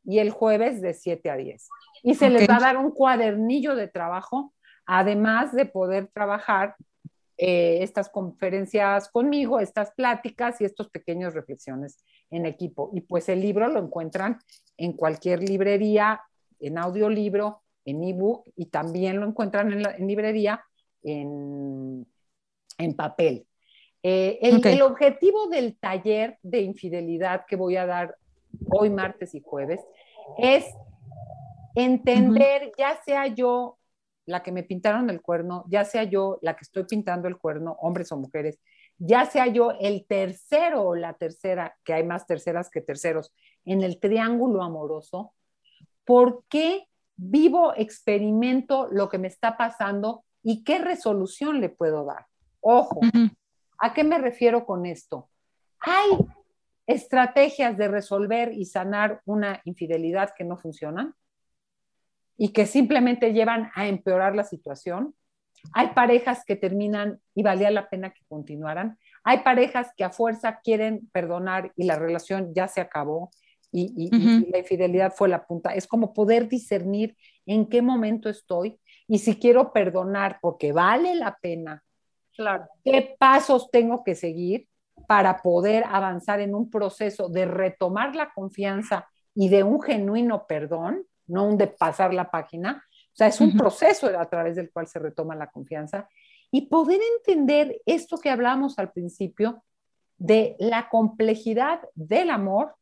y el jueves de 7 a 10. Y se les va a dar un cuadernillo de trabajo, además de poder trabajar eh, estas conferencias conmigo, estas pláticas y estos pequeños reflexiones en equipo. Y pues el libro lo encuentran en cualquier librería, en audiolibro, en ebook y también lo encuentran en, librería en, papel. Eh, el, objetivo del taller de infidelidad que voy a dar hoy, martes y jueves, es entender, ya sea yo la que me pintaron el cuerno, ya sea yo la que estoy pintando el cuerno, hombres o mujeres, ya sea yo el tercero o la tercera, que hay más terceras que terceros, en el triángulo amoroso, ¿por qué vivo, experimento lo que me está pasando y qué resolución le puedo dar. Ojo, ¿a qué me refiero con esto? Hay estrategias de resolver y sanar una infidelidad que no funcionan y que simplemente llevan a empeorar la situación. Hay parejas que terminan y valía la pena que continuaran. Hay parejas que a fuerza quieren perdonar y la relación ya se acabó y, la infidelidad fue la punta. Es como poder discernir en qué momento estoy y si quiero perdonar porque vale la pena. Claro. ¿Qué pasos tengo que seguir para poder avanzar en un proceso de retomar la confianza y de un genuino perdón, no un de pasar la página? O sea, es un proceso a través del cual se retoma la confianza y poder entender esto que hablamos al principio de la complejidad del amor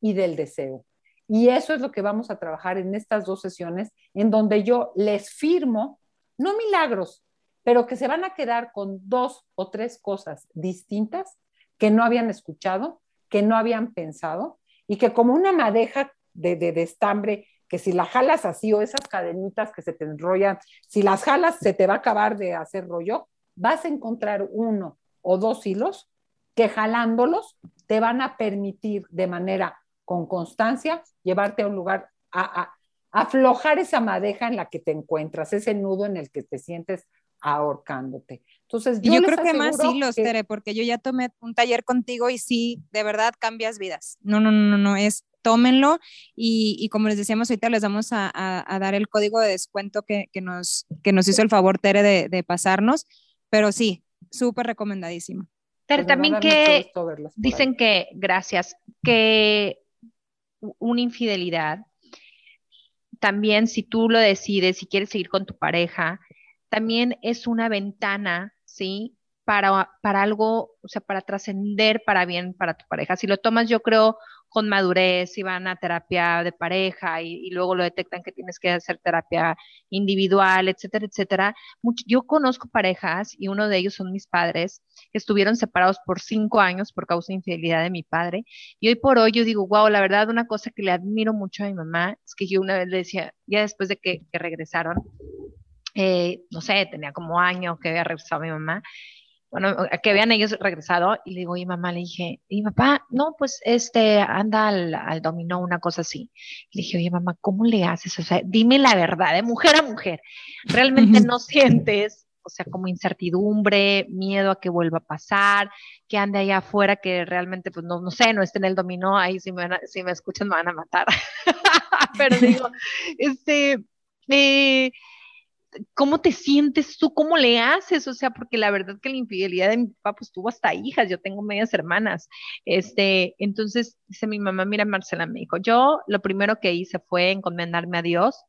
y del deseo. Y eso es lo que vamos a trabajar en estas dos sesiones, en donde yo les firmo, no milagros, pero que se van a quedar con dos o tres cosas distintas que no habían escuchado, que no habían pensado y que como una madeja de, de, estambre, que si la jalas así o esas cadenitas que se te enrollan, si las jalas se te va a acabar de hacer rollo, vas a encontrar uno o dos hilos que jalándolos te van a permitir de manera con constancia llevarte a un lugar, a, a aflojar esa madeja en la que te encuentras, ese nudo en el que te sientes ahorcándote. Entonces, yo, creo que más hilos, Tere, porque yo ya tomé un taller contigo y sí, de verdad cambias vidas. No, no, no, no, es tómenlo y, como les decíamos ahorita les vamos a, dar el código de descuento que, nos, que nos hizo el favor Tere de, pasarnos, pero sí, súper recomendadísimo. Tere, pues también que dicen que, gracias, que una infidelidad, también si tú lo decides, si quieres seguir con tu pareja, también es una ventana, ¿sí? Para, para algo, o sea, para trascender para bien para tu pareja. Si lo tomas, yo creo, con madurez, si van a terapia de pareja y, luego lo detectan que tienes que hacer terapia individual, etcétera, etcétera. yo conozco parejas y uno de ellos son mis padres que estuvieron separados por cinco años por causa de infidelidad de mi padre. Y hoy por hoy yo digo, wow, la verdad, una cosa que le admiro mucho a mi mamá es que yo una vez le decía, ya después de que, que regresaron, eh, no sé, tenía como años que había regresado mi mamá, bueno, que habían ellos regresado y le digo, oye mamá, le dije, y papá, no, pues este, anda al, al dominó, una cosa así. Le dije, oye mamá, ¿cómo le haces? O sea, dime la verdad, de mujer a mujer, ¿realmente [laughs] no sientes, o sea, como incertidumbre, miedo a que vuelva a pasar, que ande allá afuera, que realmente, pues no, no sé, no esté en el dominó, ahí si me, si me escuchan me van a matar. [laughs] Pero digo, [laughs] este, eh, ¿cómo te sientes tú? ¿Cómo le haces? O sea, porque la verdad que la infidelidad de mi papá, pues tuvo hasta hijas, yo tengo medias hermanas. Este, entonces dice mi mamá, mira, Marcela, me dijo, yo lo primero que hice fue encomendarme a Dios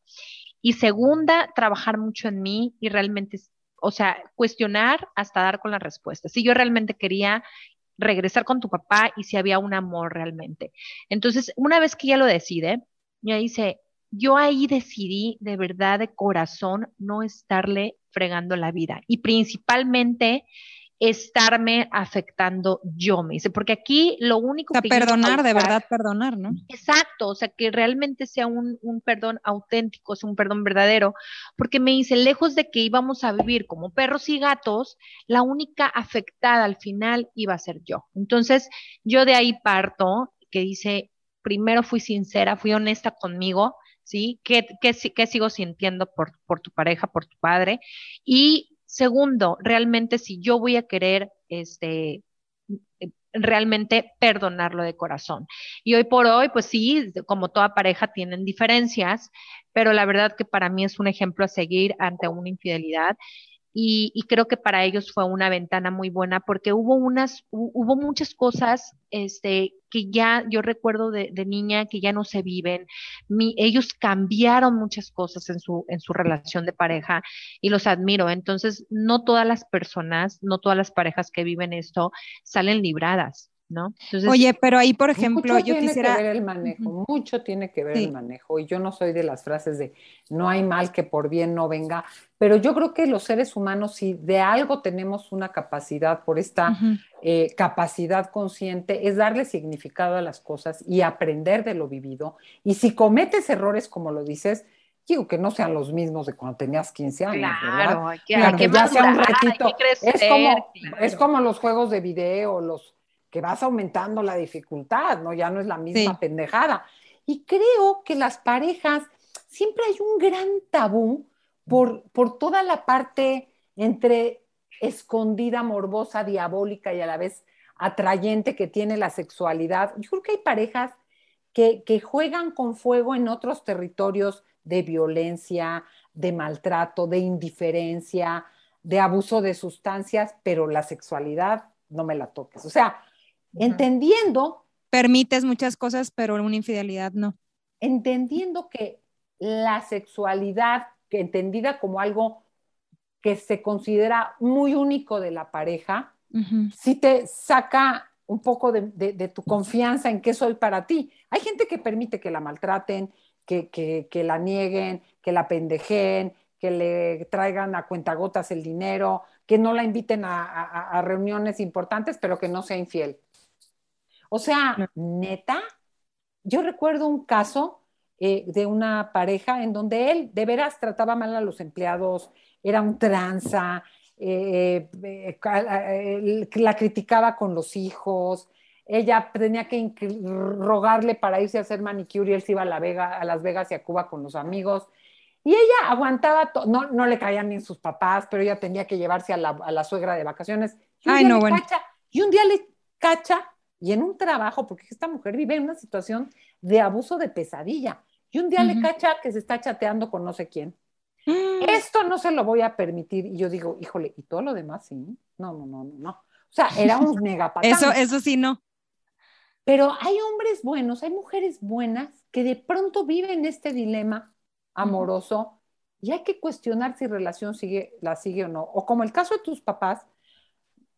y segunda, trabajar mucho en mí y realmente, o sea, cuestionar hasta dar con la respuesta. Si yo realmente quería regresar con tu papá y si había un amor realmente. Entonces, una vez que ya lo decide, ya dice, yo ahí decidí de verdad, de corazón, no estarle fregando la vida y principalmente estarme afectando yo, me dice, porque aquí lo único o sea, perdonar, de verdad perdonar, ¿no? Exacto, o sea, que realmente sea un, un perdón auténtico, es un perdón verdadero, porque me dice, lejos de que íbamos a vivir como perros y gatos, la única afectada al final iba a ser yo. Entonces, yo de ahí parto, que dice, primero fui sincera, fui honesta conmigo, ¿sí? ¿Qué, qué, sigo sintiendo por, por tu pareja, por tu padre? Y segundo, realmente si yo voy a querer, este, realmente perdonarlo de corazón. Y hoy por hoy, pues sí, como toda pareja tienen diferencias, pero la verdad que para mí es un ejemplo a seguir ante una infidelidad y, creo que para ellos fue una ventana muy buena porque hubo unas, hubo muchas cosas este, que ya yo recuerdo de, niña que ya no se viven. ellos cambiaron muchas cosas en su, en su relación de pareja y los admiro. Entonces, no todas las personas, no todas las parejas que viven esto salen libradas. ¿No? Oye, pero ahí, por ejemplo, mucho yo tiene quisiera... que ver el manejo, mucho tiene que ver el manejo. Y yo no soy de las frases de no hay mal que por bien no venga, pero yo creo que los seres humanos, si de algo tenemos una capacidad por esta eh, capacidad consciente, es darle significado a las cosas y aprender de lo vivido. Y si cometes errores, como lo dices, digo que no sean los mismos de cuando tenías 15 años, claro, ¿verdad? que, que ya sea un ratito. es, como, es como los juegos de video, los que vas aumentando la dificultad, ¿no? Ya no es la misma pendejada. Y creo que las parejas, siempre hay un gran tabú por, por toda la parte entre escondida, morbosa, diabólica y a la vez atrayente que tiene la sexualidad. Yo creo que hay parejas que, que juegan con fuego en otros territorios de violencia, de maltrato, de indiferencia, de abuso de sustancias, pero la sexualidad no me la toques. O sea, entendiendo... Permites muchas cosas, pero una infidelidad no. Entendiendo que la sexualidad, que entendida como algo que se considera muy único de la pareja, sí te saca un poco de, tu confianza en qué soy para ti. Hay gente que permite que la maltraten, que, que, la nieguen, que la pendejen, que le traigan a cuentagotas el dinero, que no la inviten a, reuniones importantes, pero que no sea infiel. O sea, neta, yo recuerdo un caso eh, de una pareja en donde él de veras trataba mal a los empleados, era un tranza, eh, eh, la criticaba con los hijos, ella tenía que rogarle para irse a hacer manicure y él se iba a, la Vega, a Las Vegas y a Cuba con los amigos. Y ella aguantaba, no, no le caían ni sus papás, pero ella tenía que llevarse a la, suegra de vacaciones. Y un, día le cacha, y un día le cacha, y en un trabajo, porque esta mujer vive en una situación de abuso de pesadilla, y un día le cacha que se está chateando con no sé quién. Mm. Esto no se lo voy a permitir. Y yo digo, híjole, ¿y todo lo demás sí? No, no, no, no, no. O sea, era un [laughs] mega Eso, eso sí, no. Pero hay hombres buenos, hay mujeres buenas que de pronto viven este dilema amoroso y hay que cuestionar si relación sigue, la sigue o no. O como el caso de tus papás,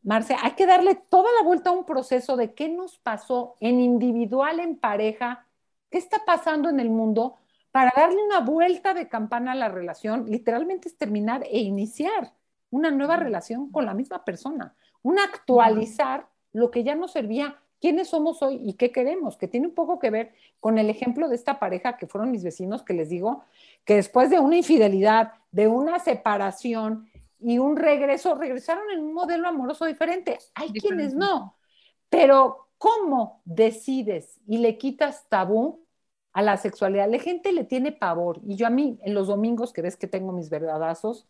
Marce, hay que darle toda la vuelta a un proceso de qué nos pasó en individual, en pareja, qué está pasando en el mundo para darle una vuelta de campana a la relación. Literalmente es terminar e iniciar una nueva relación con la misma persona, un actualizar lo que ya no servía quiénes somos hoy y qué queremos, que tiene un poco que ver con el ejemplo de esta pareja que fueron mis vecinos, que les digo que después de una infidelidad, de una separación y un regreso, regresaron en un modelo amoroso diferente. Hay quienes no, pero ¿cómo decides y le quitas tabú a la sexualidad? La gente le tiene pavor y yo a mí en los domingos que ves que tengo mis verdadazos,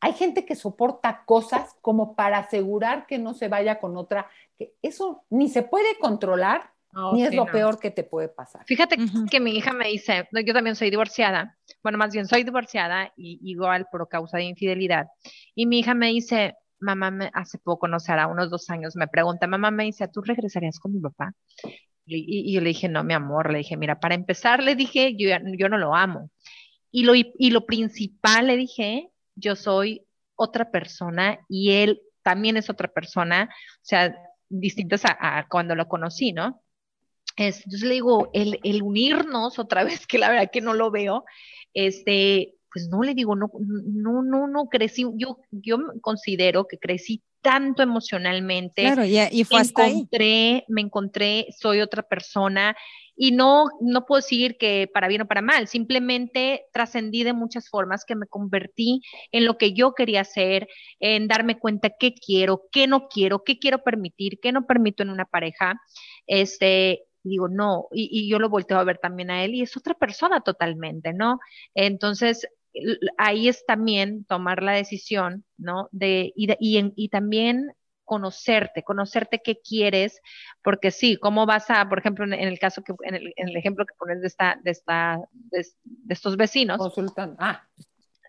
hay gente que soporta cosas como para asegurar que no se vaya con otra, que eso ni se puede controlar, ni es lo peor que te puede pasar. Fíjate que mi hija me dice, yo también soy divorciada, bueno, más bien soy divorciada y igual por causa de infidelidad. Y mi hija me dice, mamá, me, hace poco, no sé, hará unos dos años, me pregunta, mamá me dice, ¿tú regresarías con mi papá? Y, yo le dije, no, mi amor, le dije, mira, para empezar, le dije, yo, yo no lo amo. Y lo, y lo principal, le dije, yo soy otra persona y él también es otra persona, o sea, distintas a, cuando lo conocí, ¿no? entonces le digo, el, el, unirnos otra vez, [laughs] que la verdad que no lo veo, este, pues no le digo, no, no, no, no crecí, yo, yo considero que crecí tanto emocionalmente. Claro, y, fue hasta encontré, Me encontré, soy otra persona y no, no puedo decir que para bien o para mal, simplemente trascendí de muchas formas que me convertí en lo que yo quería hacer, en darme cuenta qué quiero, qué no quiero, qué quiero permitir, qué no permito en una pareja. Este, digo, no, y, y yo lo volteo a ver también a él y es otra persona totalmente, ¿no? Entonces, ahí es también tomar la decisión, ¿no? De, y, y, y también conocerte, conocerte qué quieres, porque sí, cómo vas a, por ejemplo, en, el caso que, en el, en el, ejemplo que pones de esta, de esta, de, estos vecinos. Consultan. Ah.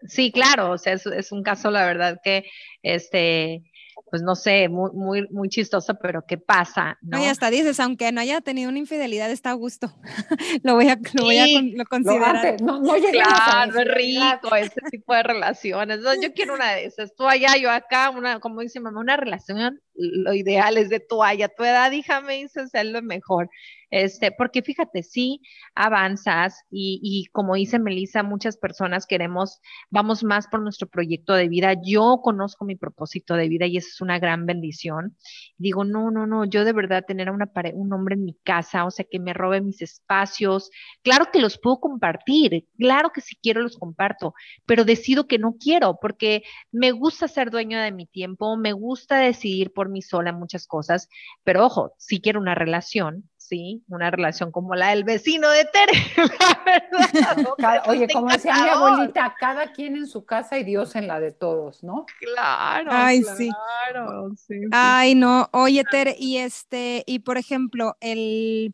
Sí, claro, o sea, es, es, un caso, la verdad, que este, pues no sé, muy, muy, muy chistoso, pero ¿qué pasa? ¿no? y hasta dices, aunque no haya tenido una infidelidad, está a gusto. [laughs] lo voy a, lo voy a lo considerar. no, no claro, es rico ese tipo de relaciones. yo quiero una de esas. Tú allá, yo acá, una, como dice mamá, una relación, lo ideal es de tu allá, tu edad, hija, me dice, es lo mejor. Este, porque fíjate, sí avanzas y, y, como dice Melissa, muchas personas queremos, vamos más por nuestro proyecto de vida. Yo conozco mi propósito de vida y eso es una gran bendición. Digo, no, no, no, yo de verdad tener a una un hombre en mi casa, o sea, que me robe mis espacios, claro que los puedo compartir, claro que si quiero los comparto, pero decido que no quiero porque me gusta ser dueño de mi tiempo, me gusta decidir por mí sola muchas cosas, pero ojo, si quiero una relación, sí, una relación como la del vecino de Tere, [laughs] oye, como decía mi abuelita, cada quien en su casa y Dios en la de todos, ¿no? Claro, Ay, claro, sí. Ay, no, oye, Tere, y este, y por ejemplo, el,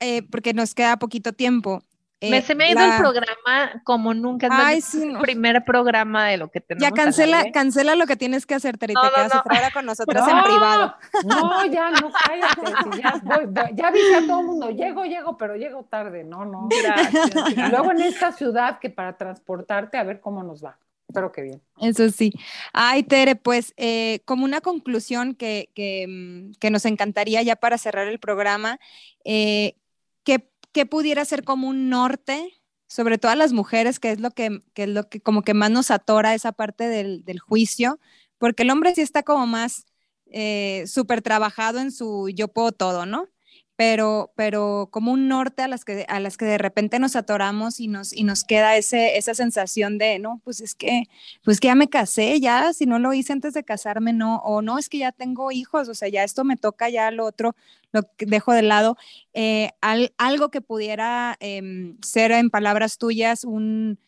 eh, porque nos queda poquito tiempo, me, se me ha ido el programa como nunca. Es el primer programa de lo que tenemos. Ya cancela, cancela lo que tienes que hacer, Terry. te quedas ahora con nosotras en privado. No, ya no [laughs] cállate. ya, voy, ya a todo el mundo. Llego, llego, pero llego tarde. No, no. Gracias. Y luego en esta ciudad que para transportarte a ver cómo nos va. Espero que bien. Eso sí. Ay, Tere, pues eh, como una conclusión que, que, mm, que, nos encantaría ya para cerrar el programa, eh, ¿qué ¿qué pudiera ser como un norte sobre todo a las mujeres, que es lo que, que es lo que como que más nos atora esa parte del, del juicio, porque el hombre sí está como más eh, súper trabajado en su yo puedo todo, ¿no? Pero, pero como un norte a las, que, a las que de repente nos atoramos y nos, y nos queda ese, esa sensación de, no, pues es que, pues que ya me casé, ya, si no lo hice antes de casarme, no, o no, es que ya tengo hijos, o sea, ya esto me toca, ya lo otro lo dejo de lado. Eh, algo que pudiera em, ser, en palabras tuyas, un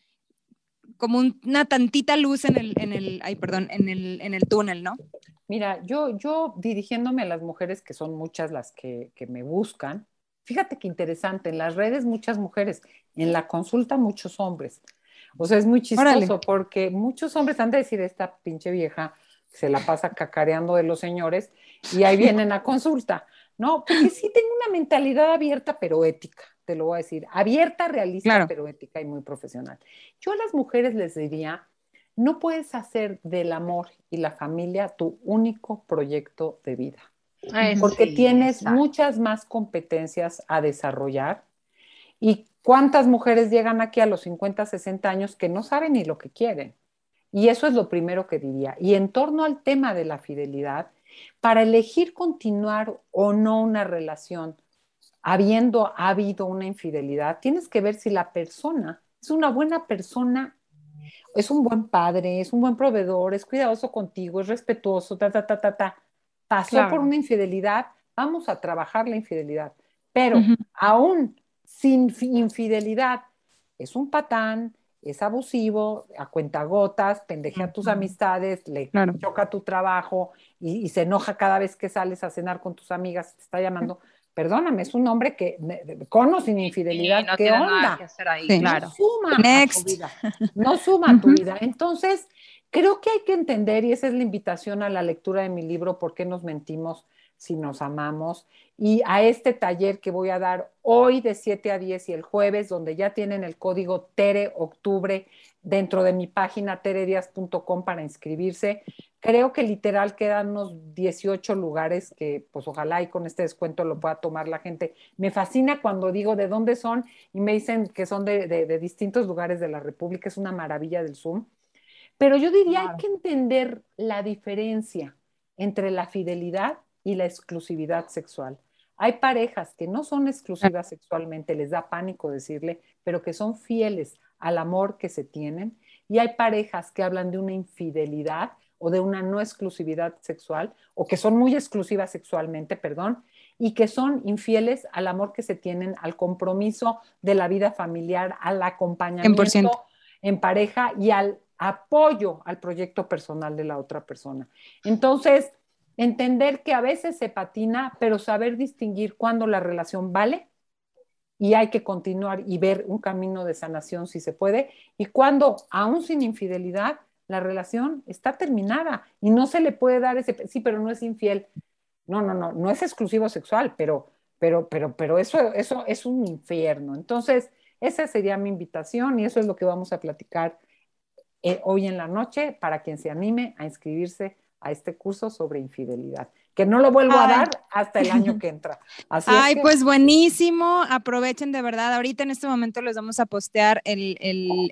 como una tantita luz en el, en el, ay, perdón, en el, en el túnel, ¿no? Mira, yo, yo dirigiéndome a las mujeres, que son muchas las que, que me buscan, fíjate qué interesante, en las redes muchas mujeres, en la consulta muchos hombres. O sea, es muy chistoso porque muchos hombres han de decir, esta pinche vieja se la pasa cacareando de los señores y ahí [laughs] vienen a consulta. No, porque sí tengo una mentalidad abierta pero ética, te lo voy a decir, abierta, realista, pero ética y muy profesional. Yo a las mujeres les diría, no puedes hacer del amor y la familia tu único proyecto de vida, porque tienes muchas más competencias a desarrollar. ¿Y cuántas mujeres llegan aquí a los 50, 60 años que no saben ni lo que quieren? Y eso es lo primero que diría. Y en torno al tema de la fidelidad, para elegir continuar o no una relación, habiendo habido una infidelidad, tienes que ver si la persona es una buena persona es un buen padre, es un buen proveedor, es cuidadoso contigo, es respetuoso, ta, ta, ta, ta, ta. Pasó por una infidelidad, vamos a trabajar la infidelidad. Pero aún sin infidelidad, es un patán, es abusivo, a cuentagotas, pendejea a tus amistades, le choca tu trabajo y, y, se enoja cada vez que sales a cenar con tus amigas, te está llamando perdóname, es un hombre que, con o sin infidelidad, ¿qué onda? claro. No suma a tu vida. No suma a tu vida. Entonces, creo que hay que entender, y esa es la invitación a la lectura de mi libro, ¿Por qué nos mentimos si nos amamos? Y a este taller que voy a dar hoy de 7 a 10 y el jueves, donde ya tienen el código TERE Octubre dentro de mi página teredias.com para inscribirse. Creo que literal quedan unos 18 lugares que pues ojalá y con este descuento lo pueda tomar la gente. Me fascina cuando digo de dónde son y me dicen que son de, distintos lugares de la República. Es una maravilla del Zoom. Pero yo diría, hay que entender la diferencia entre la fidelidad y la exclusividad sexual. Hay parejas que no son exclusivas sexualmente, les da pánico decirle, pero que son fieles al amor que se tienen. Y hay parejas que hablan de una infidelidad o de una no exclusividad sexual, o que son muy exclusivas sexualmente, perdón, y que son infieles al amor que se tienen, al compromiso de la vida familiar, al acompañamiento en pareja y al apoyo al proyecto personal de la otra persona. Entonces, entender que a veces se patina, pero saber distinguir cuándo la relación vale y hay que continuar y ver un camino de sanación si se puede. Y cuando, aún sin infidelidad, la relación está terminada y no se le puede dar ese, sí, pero no es infiel. No, no, no, no es exclusivo sexual, pero, pero, pero, pero eso, eso es un infierno. Entonces, esa sería mi invitación y eso es lo que vamos a platicar eh, hoy en la noche para quien se anime a inscribirse a este curso sobre infidelidad que no lo vuelvo a dar hasta el año que entra. Ay, pues buenísimo. Aprovechen de verdad. Ahorita en este momento les vamos a postear el,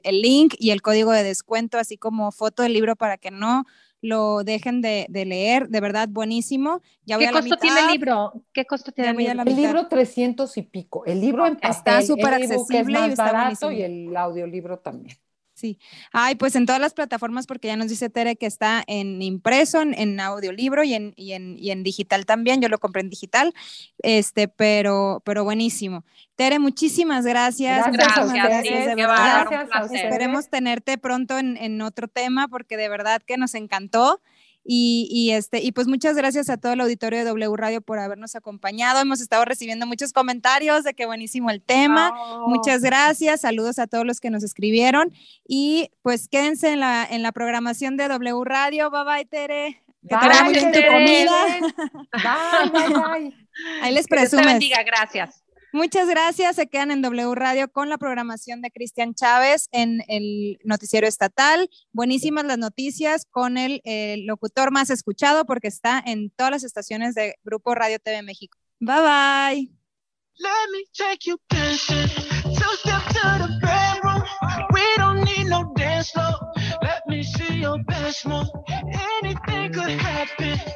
link y el código de descuento, así como foto del libro para que no lo dejen de, leer. De verdad, buenísimo. Ya ¿Qué costo tiene el libro? ¿Qué costo tiene el libro? El libro 300 y pico. El libro está súper accesible y está barato y el audiolibro también. Sí. Ay, pues en todas las plataformas, porque ya nos dice Tere que está en impreso, en, audiolibro y en, y, en, y en digital también. Yo lo compré en digital, este, pero, pero buenísimo. Tere, muchísimas gracias. Gracias, gracias, gracias, Esperemos tenerte pronto en, en otro tema, porque de verdad que nos encantó. Y, este, y pues muchas gracias a todo el auditorio de W Radio por habernos acompañado. Hemos estado recibiendo muchos comentarios de que buenísimo el tema. Muchas gracias. Saludos a todos los que nos escribieron. Y pues quédense en la, en la programación de W Radio. Bye bye, Tere. Que te muy bien tu comida. Bye, bye, bye. [laughs] Ahí les presumes. Que bendiga. Gracias. Muchas gracias. Se quedan en W Radio con la programación de Cristian Chávez en el noticiero estatal. Buenísimas las noticias con el, locutor más escuchado porque está en todas las estaciones de Grupo Radio TV México. Bye bye. dance floor. Let me see your best move. Anything could happen.